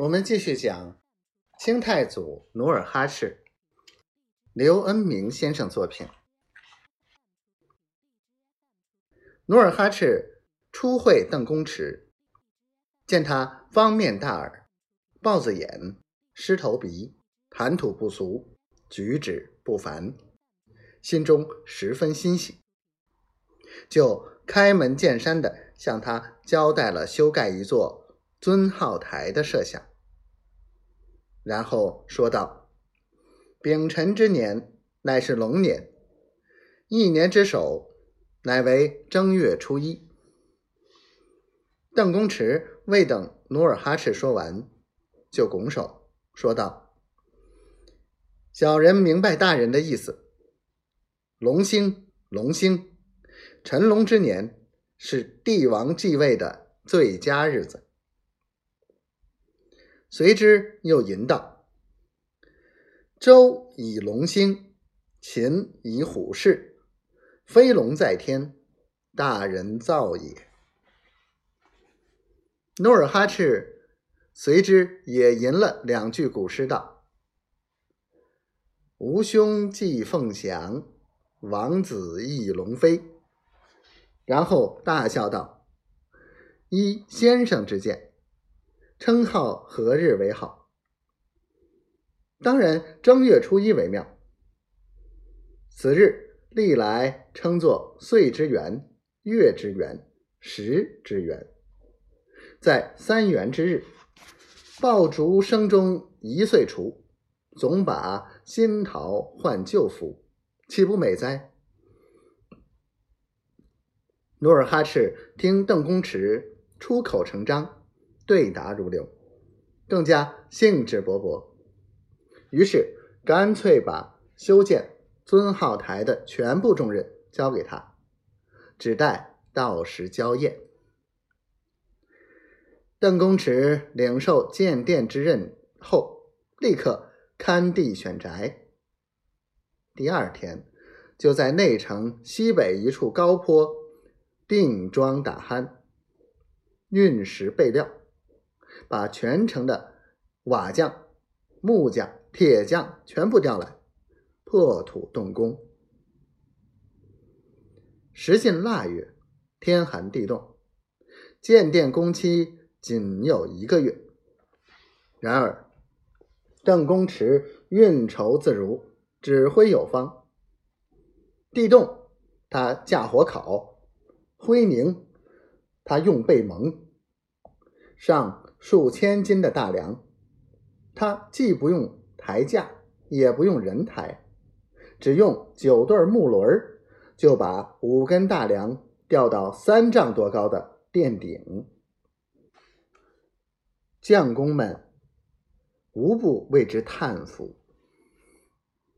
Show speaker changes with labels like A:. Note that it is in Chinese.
A: 我们继续讲清太祖努尔哈赤，刘恩明先生作品。努尔哈赤初会邓公池，见他方面大耳，豹子眼，狮头鼻，谈吐不俗，举止不凡，心中十分欣喜，就开门见山的向他交代了修盖一座尊号台的设想。然后说道：“丙辰之年乃是龙年，一年之首乃为正月初一。”邓公池未等努尔哈赤说完，就拱手说道：“小人明白大人的意思。龙星，龙星，辰龙之年是帝王继位的最佳日子。”随之又吟道：“周以龙兴，秦以虎视，飞龙在天，大人造也。”努尔哈赤随之也吟了两句古诗道：“吾兄既凤翔，王子亦龙飞。”然后大笑道：“依先生之见。”称号何日为好？当然正月初一为妙。此日历来称作岁之元、月之元、时之元。在三元之日，爆竹声中一岁除，总把新桃换旧符，岂不美哉？努尔哈赤听邓公池出口成章。对答如流，更加兴致勃勃。于是干脆把修建尊号台的全部重任交给他，只待到时交验。邓公池领受建殿之任后，立刻勘地选宅。第二天，就在内城西北一处高坡定桩打酣，运石备料。把全城的瓦匠、木匠、铁匠全部调来，破土动工。时近腊月，天寒地冻，建殿工期仅有一个月。然而，邓公池运筹自如，指挥有方。地冻，他架火烤；灰凝，他用被蒙。上。数千斤的大梁，他既不用抬架，也不用人抬，只用九对木轮就把五根大梁吊到三丈多高的殿顶。匠工们无不为之叹服。